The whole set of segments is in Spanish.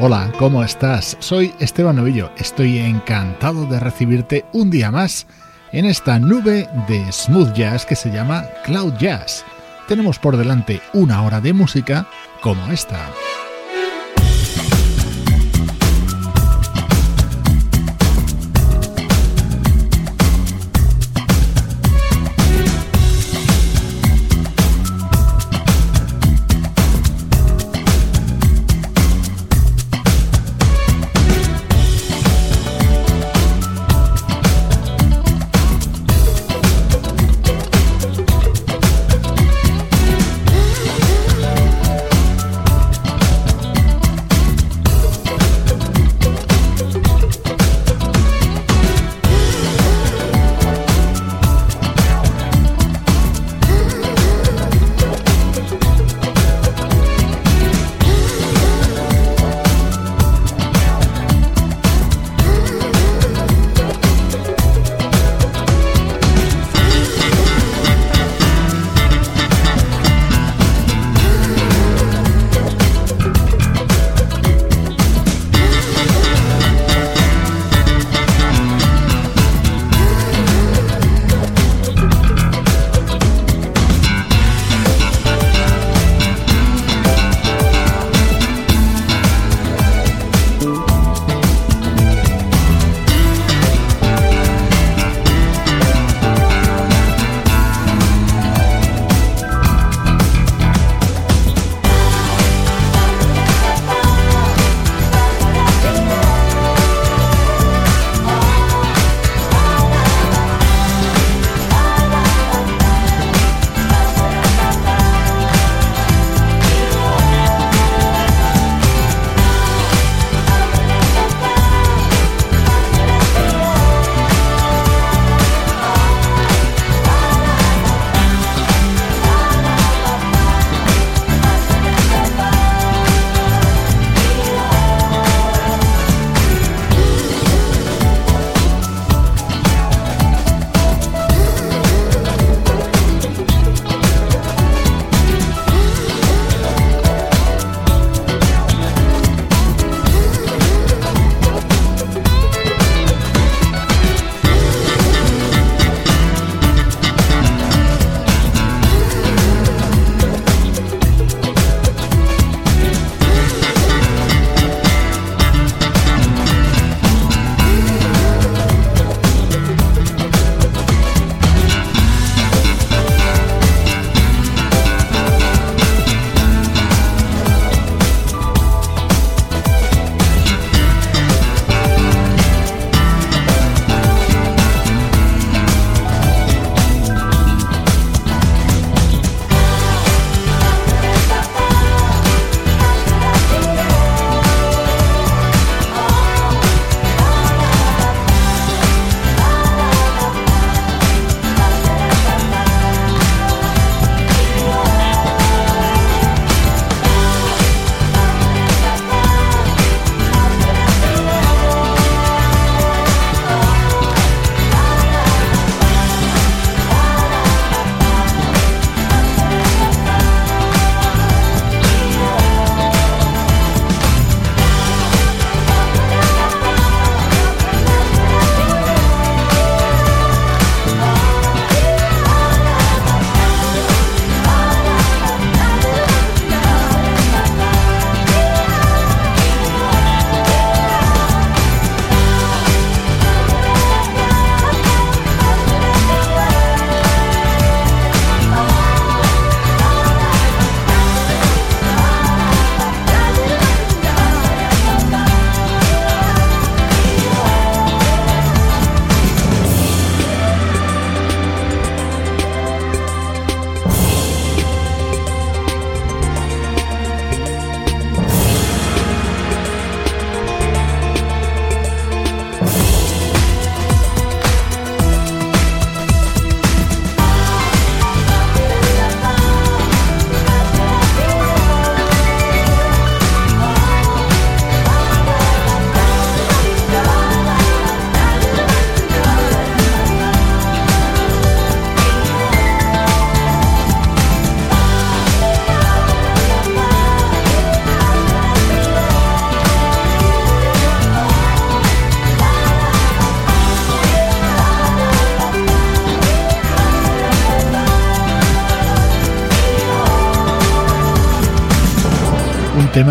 Hola, ¿cómo estás? Soy Esteban Novillo. Estoy encantado de recibirte un día más en esta nube de smooth jazz que se llama Cloud Jazz. Tenemos por delante una hora de música como esta.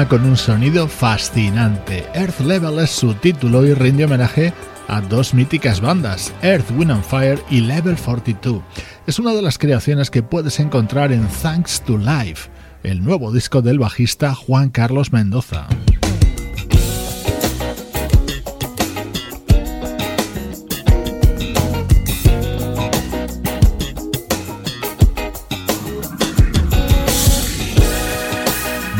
Con un sonido fascinante. Earth Level es su título y rinde homenaje a dos míticas bandas, Earth, Wind and Fire y Level 42. Es una de las creaciones que puedes encontrar en Thanks to Life, el nuevo disco del bajista Juan Carlos Mendoza.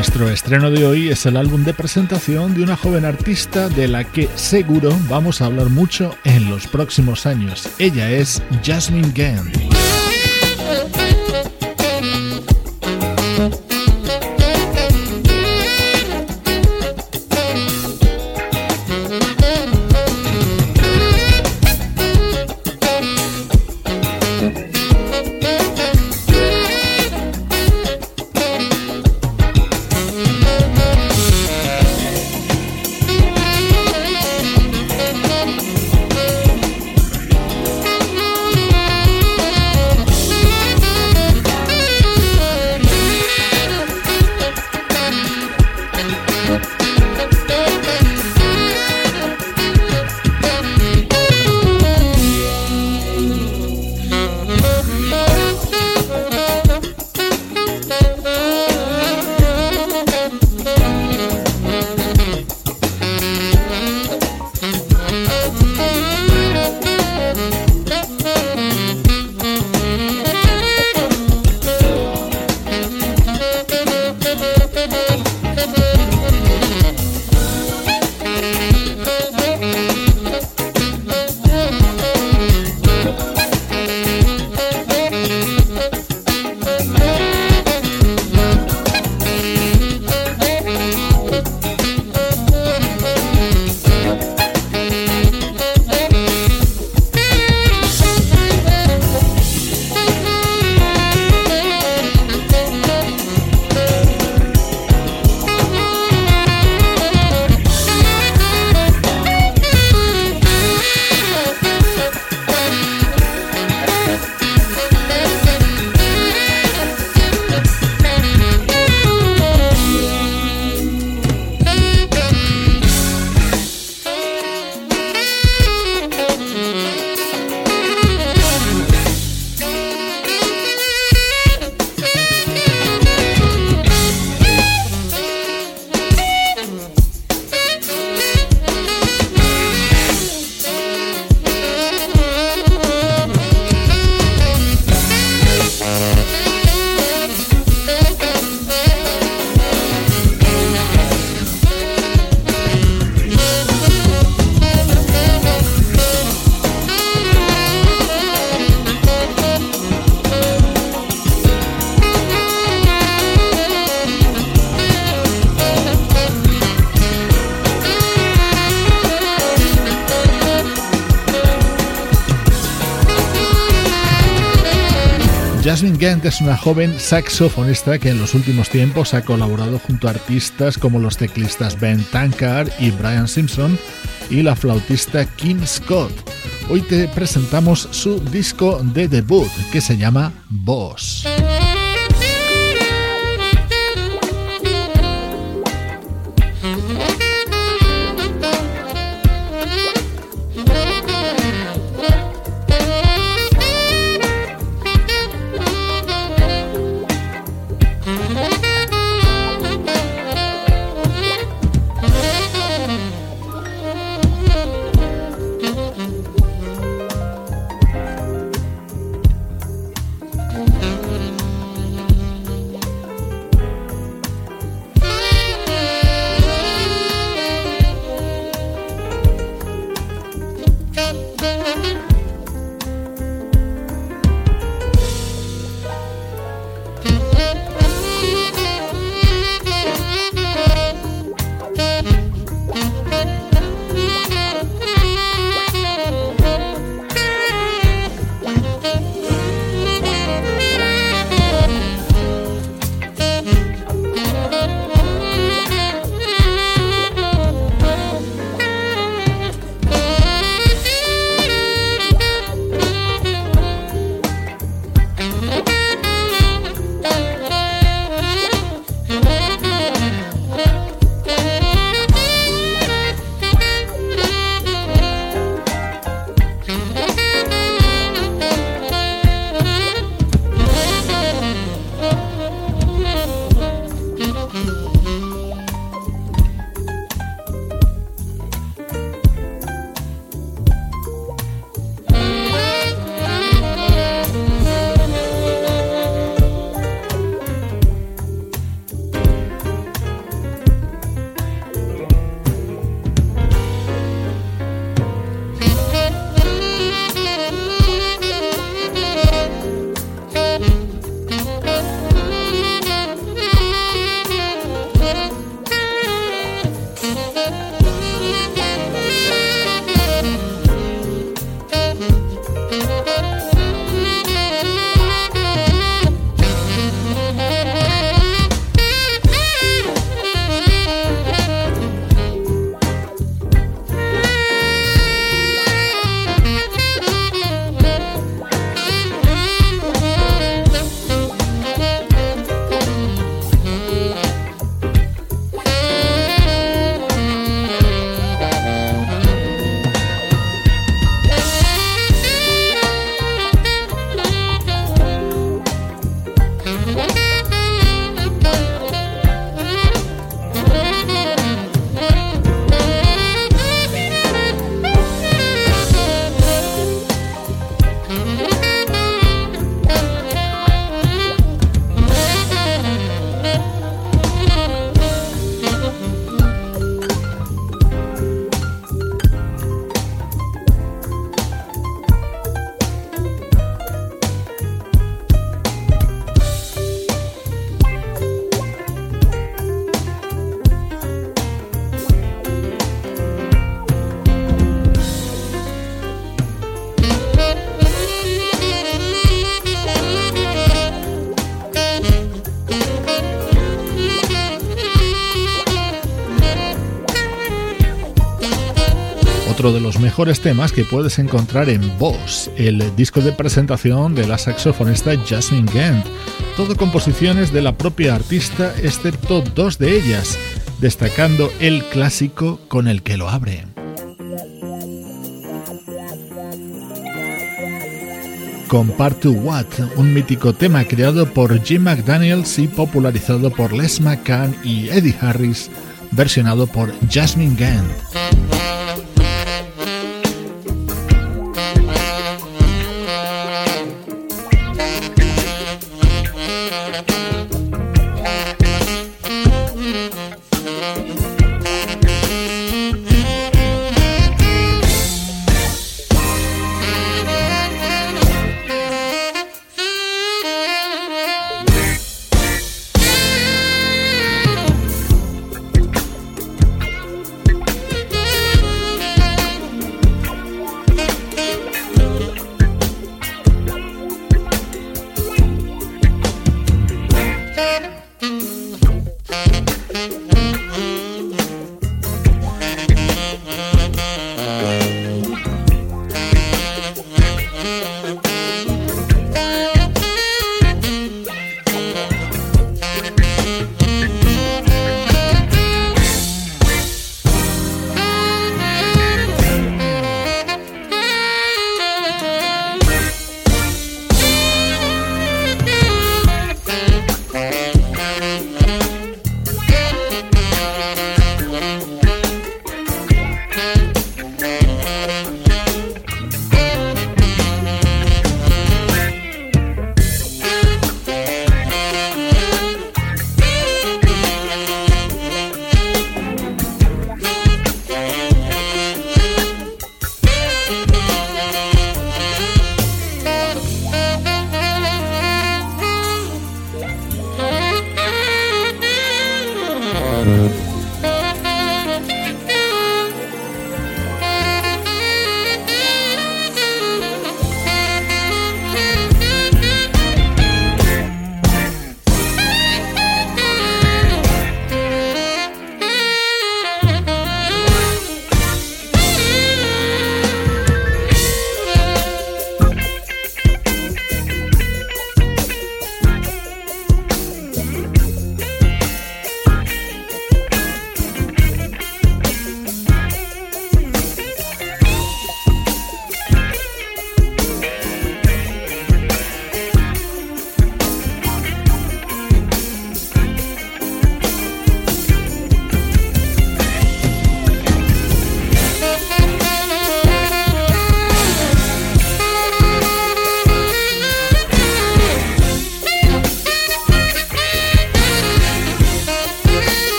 Nuestro estreno de hoy es el álbum de presentación de una joven artista de la que seguro vamos a hablar mucho en los próximos años. Ella es Jasmine Gant. Es una joven saxofonista que en los últimos tiempos ha colaborado junto a artistas como los teclistas Ben Tankard y Brian Simpson y la flautista Kim Scott. Hoy te presentamos su disco de debut que se llama Boss. Mejores temas que puedes encontrar en Boss, el disco de presentación de la saxofonista Jasmine Gant. Todo composiciones de la propia artista, excepto dos de ellas, destacando el clásico con el que lo abre. Compare to What, un mítico tema creado por Jim McDaniels y popularizado por Les McCann y Eddie Harris, versionado por Jasmine Gant.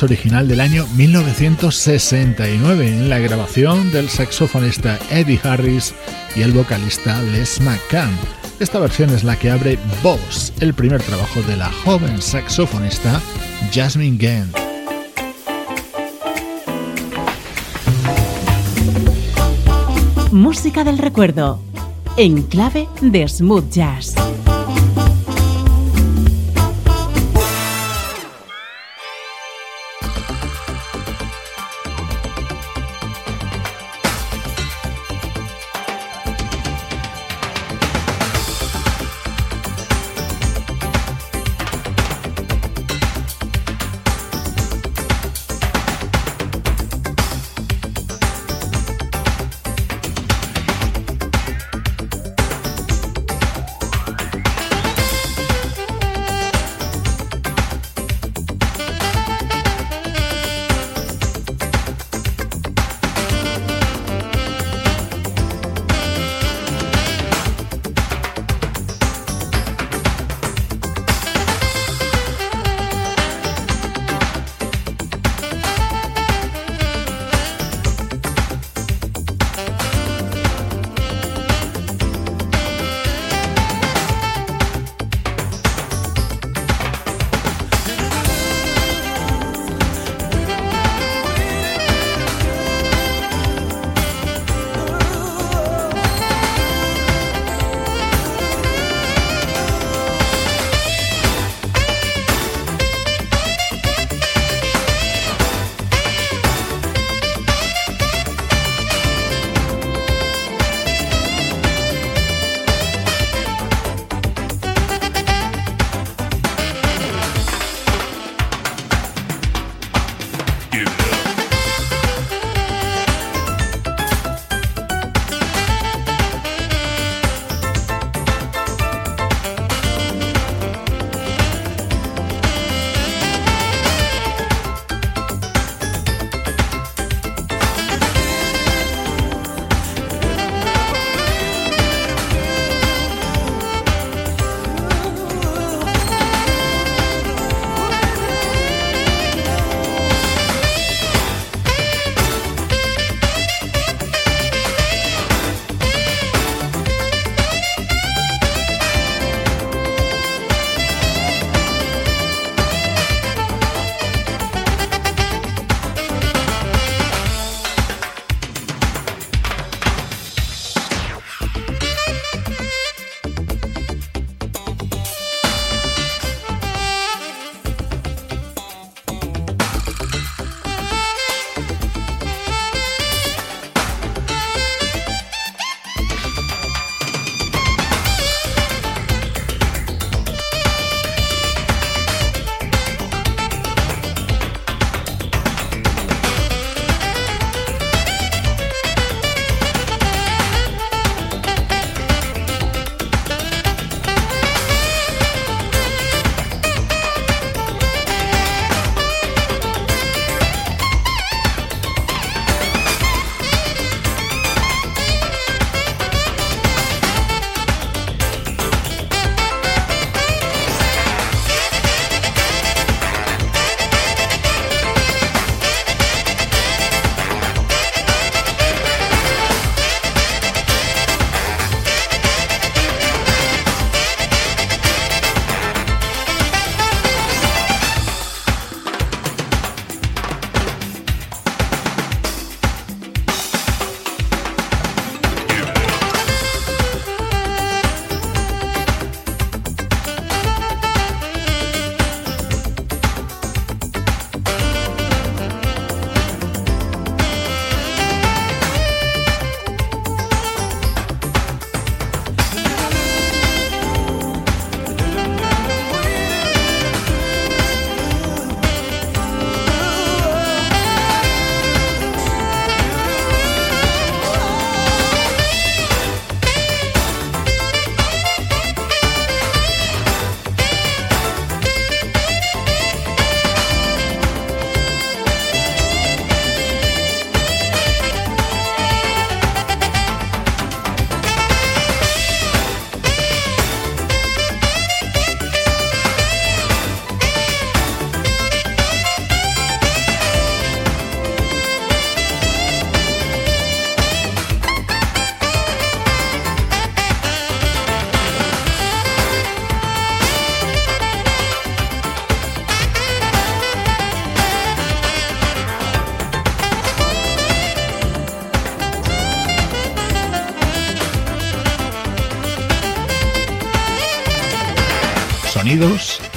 Original del año 1969 en la grabación del saxofonista Eddie Harris y el vocalista Les McCann. Esta versión es la que abre Boss, el primer trabajo de la joven saxofonista Jasmine Gant. Música del recuerdo, en clave de smooth jazz.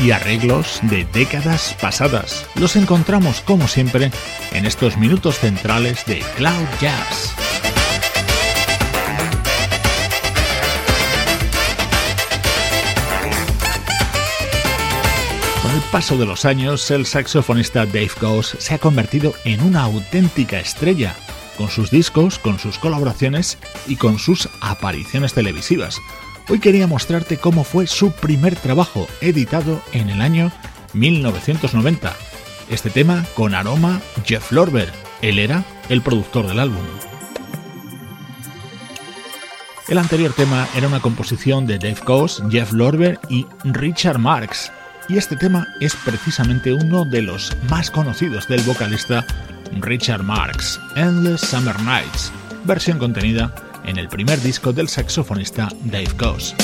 Y arreglos de décadas pasadas. Los encontramos como siempre en estos minutos centrales de Cloud Jazz. Con el paso de los años, el saxofonista Dave Goss se ha convertido en una auténtica estrella, con sus discos, con sus colaboraciones y con sus apariciones televisivas. Hoy quería mostrarte cómo fue su primer trabajo, editado en el año 1990. Este tema con aroma Jeff Lorber. Él era el productor del álbum. El anterior tema era una composición de Dave Coase, Jeff Lorber y Richard Marx, y este tema es precisamente uno de los más conocidos del vocalista Richard Marx, Endless Summer Nights, versión contenida en el primer disco del saxofonista Dave Coase.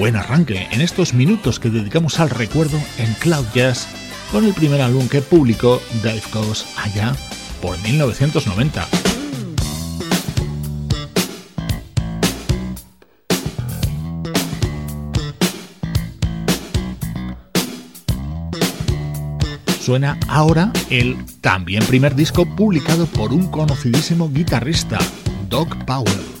Buen arranque en estos minutos que dedicamos al recuerdo en Cloud Jazz con el primer álbum que publicó Dave Coase allá por 1990. Suena ahora el también primer disco publicado por un conocidísimo guitarrista, Doc Powell.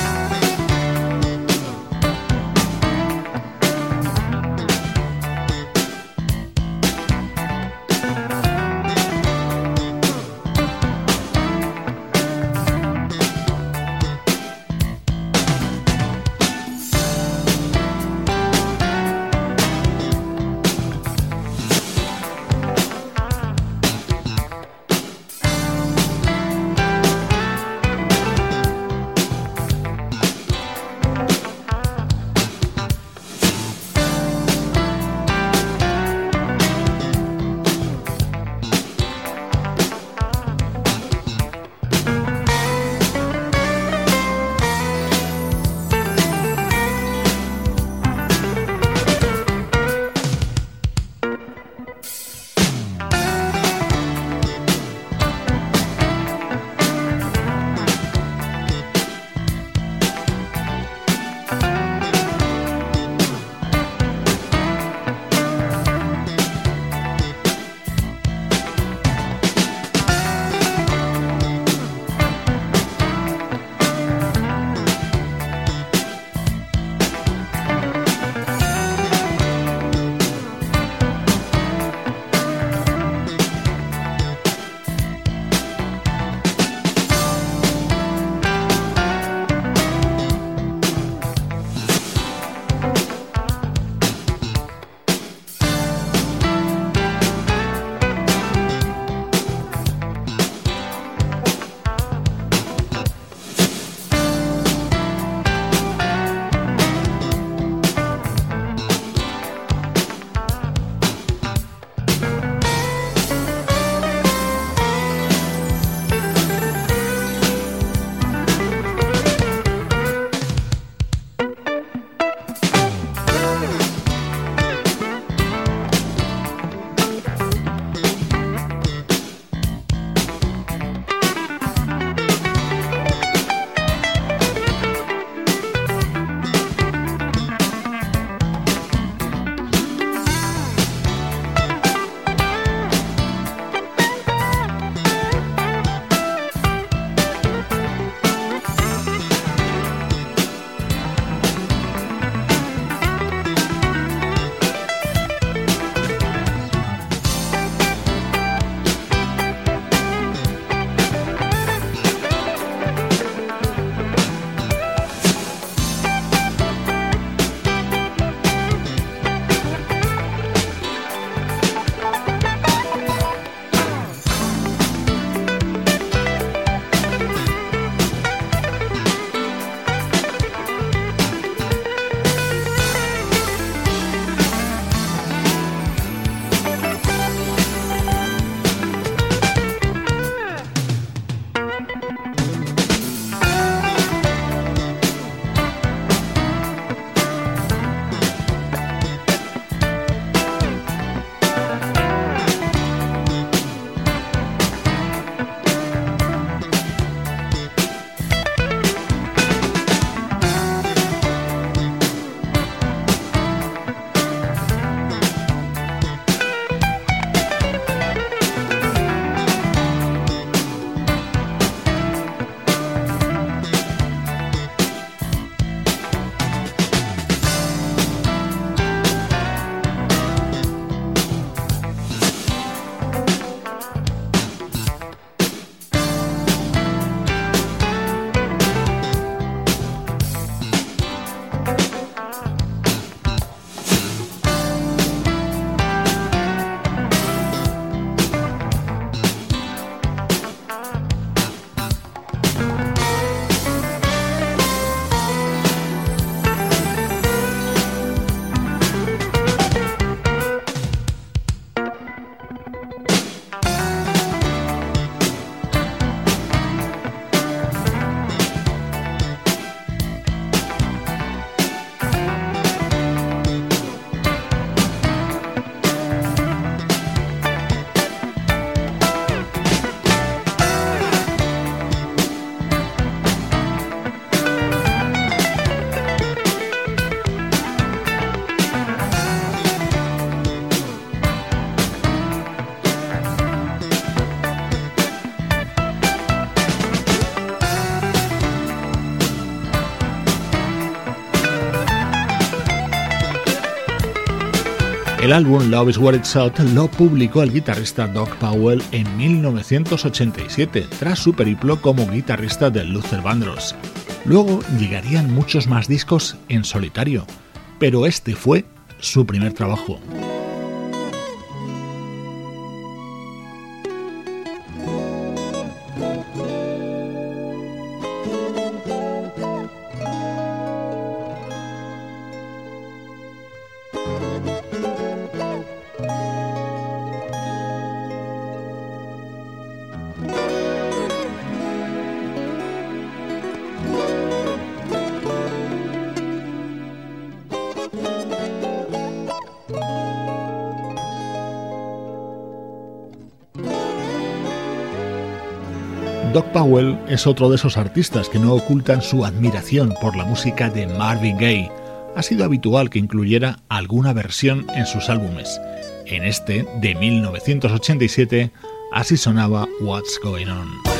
El álbum Love is What It's Out lo publicó el guitarrista Doc Powell en 1987, tras su periplo como guitarrista de Luther Vandross. Luego llegarían muchos más discos en solitario, pero este fue su primer trabajo. Es otro de esos artistas que no ocultan su admiración por la música de Marvin Gaye. Ha sido habitual que incluyera alguna versión en sus álbumes. En este, de 1987, así sonaba What's Going On.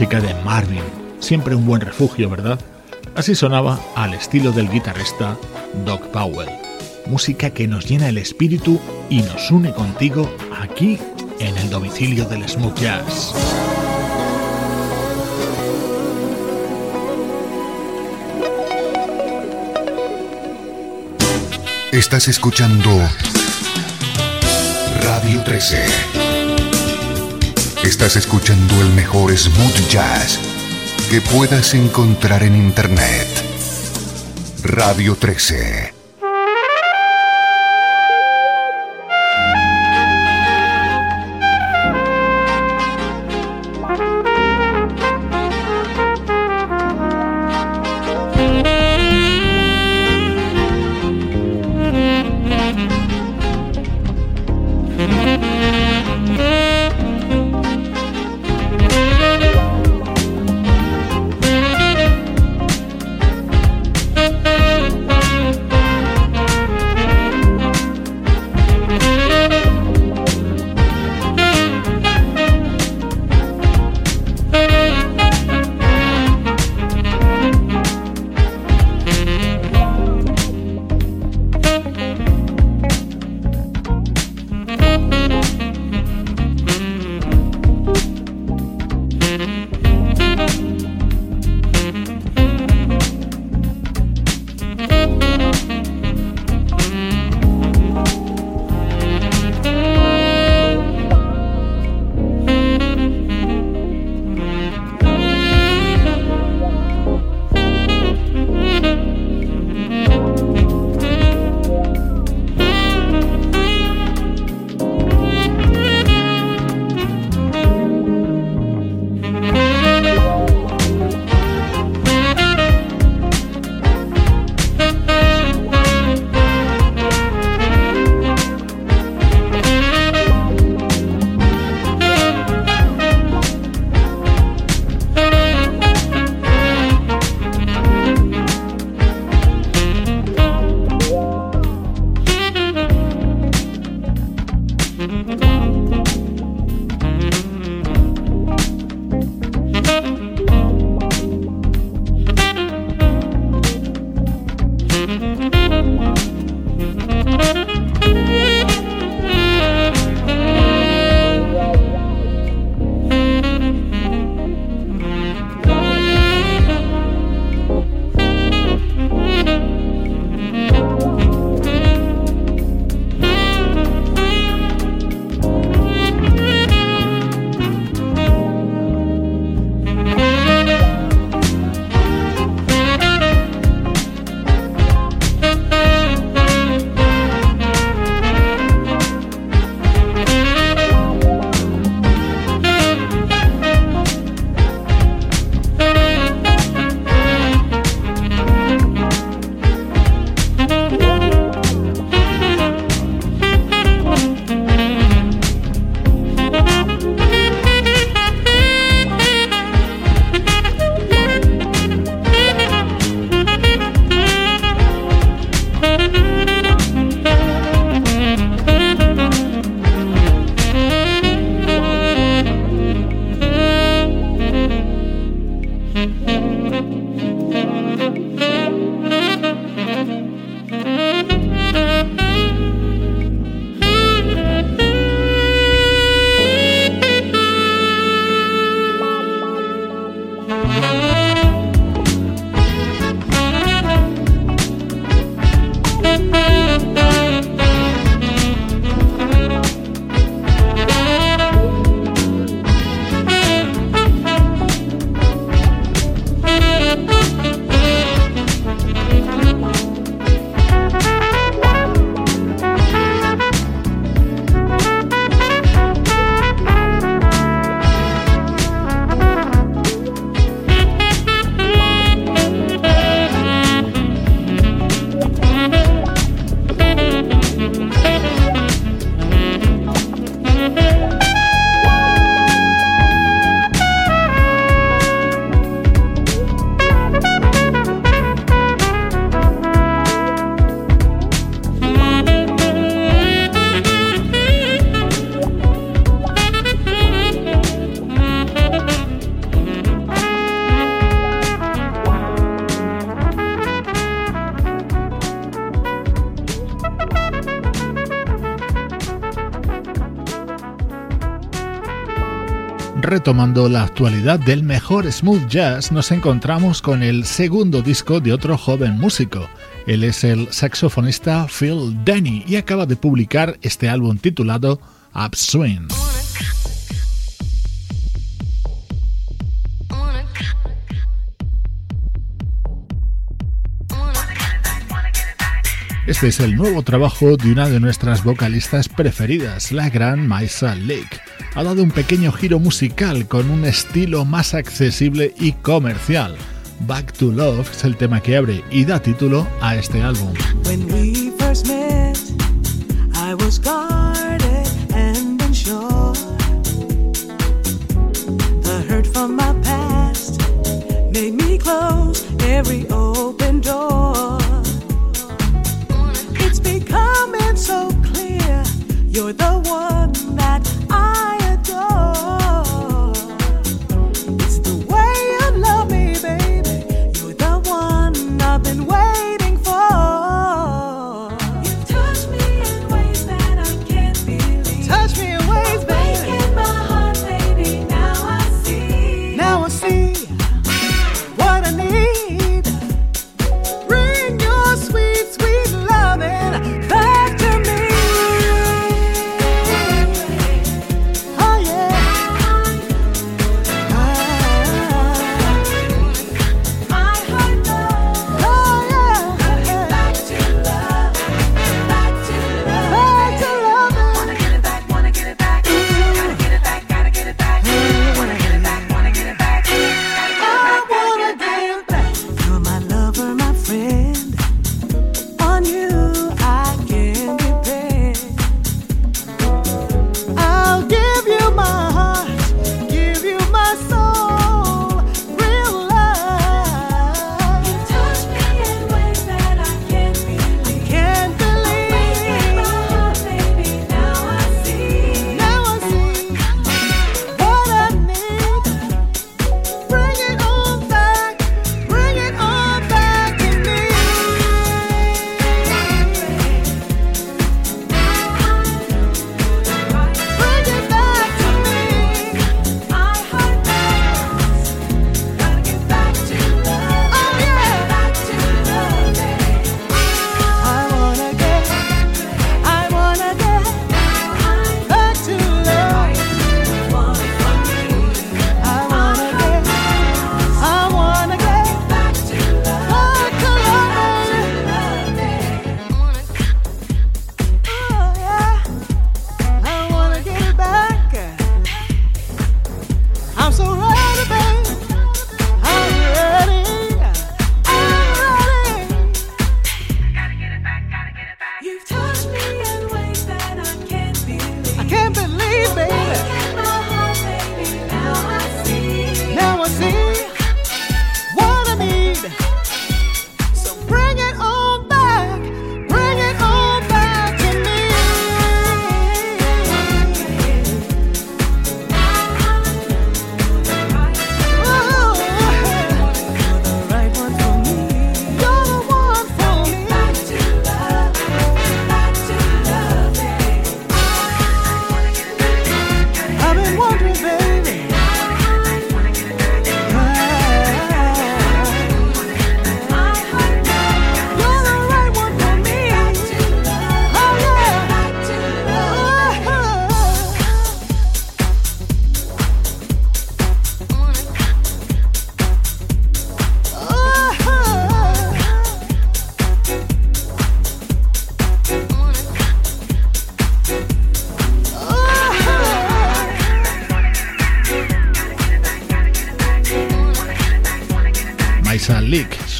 Música de Marvin, siempre un buen refugio, ¿verdad? Así sonaba al estilo del guitarrista Doc Powell. Música que nos llena el espíritu y nos une contigo aquí en el domicilio del smooth jazz. Estás escuchando Radio 13. Estás escuchando el mejor smooth jazz que puedas encontrar en Internet. Radio 13. Retomando la actualidad del mejor smooth jazz, nos encontramos con el segundo disco de otro joven músico. Él es el saxofonista Phil Denny y acaba de publicar este álbum titulado Upswing. Este es el nuevo trabajo de una de nuestras vocalistas preferidas, la gran Maisa Lake. Ha dado un pequeño giro musical con un estilo más accesible y comercial. Back to Love es el tema que abre y da título a este álbum. So clear. You're the one that I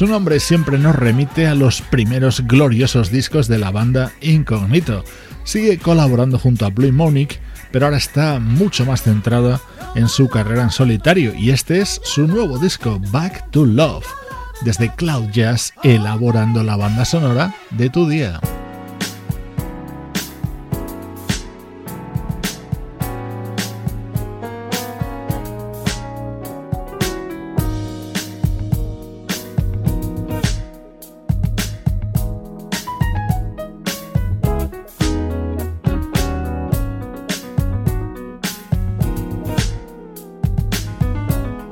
Su nombre siempre nos remite a los primeros gloriosos discos de la banda Incognito. Sigue colaborando junto a Blue Monique, pero ahora está mucho más centrada en su carrera en solitario y este es su nuevo disco Back to Love, desde Cloud Jazz elaborando la banda sonora de tu día.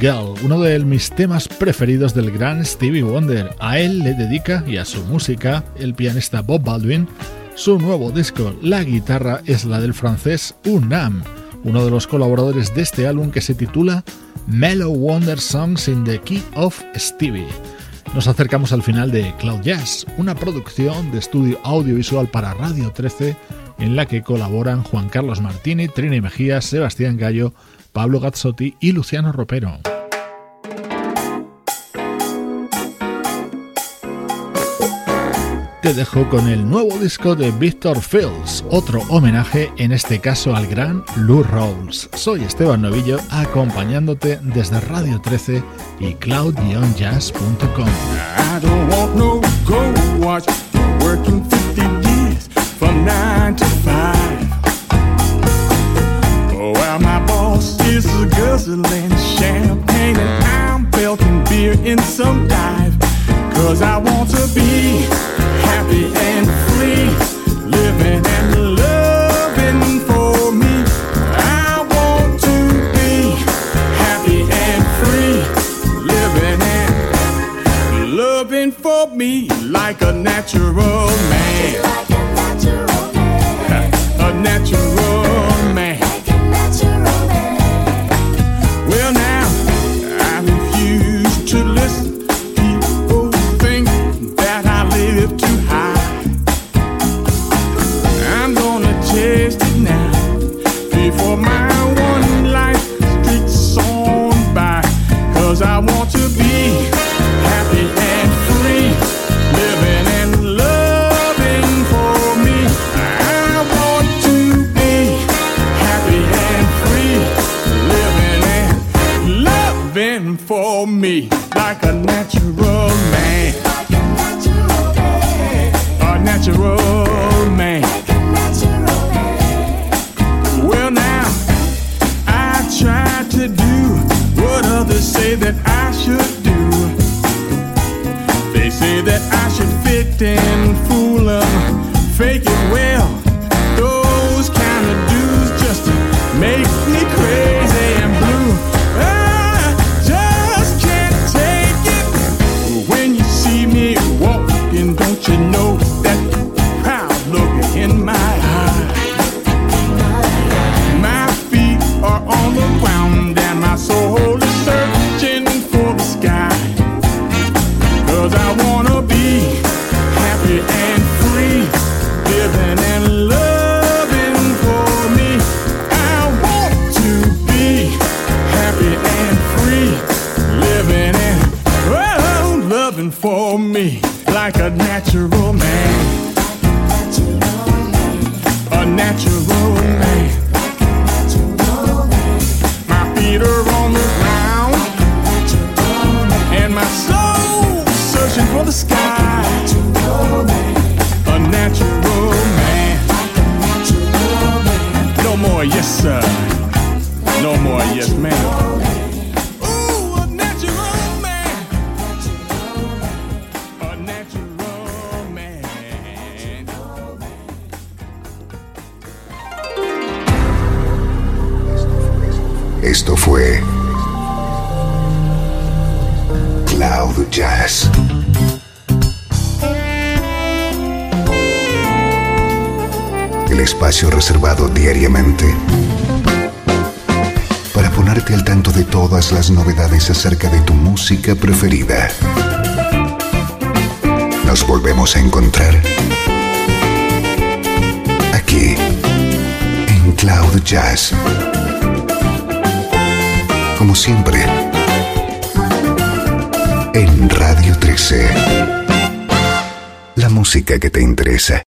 Girl, uno de mis temas preferidos del gran Stevie Wonder. A él le dedica y a su música el pianista Bob Baldwin su nuevo disco. La guitarra es la del francés Unam, uno de los colaboradores de este álbum que se titula Mellow Wonder Songs in the Key of Stevie. Nos acercamos al final de Cloud Jazz, una producción de estudio audiovisual para Radio 13 en la que colaboran Juan Carlos Martini, Trini Mejía, Sebastián Gallo, Pablo Gazzotti y Luciano Ropero. Te dejo con el nuevo disco de Victor Fields, otro homenaje en este caso al gran Lou Rawls. Soy Esteban Novillo acompañándote desde Radio 13 y cloud-jazz.com. Cause I want to be happy and free, living and loving for me. I want to be happy and free, living and loving for me like a natural man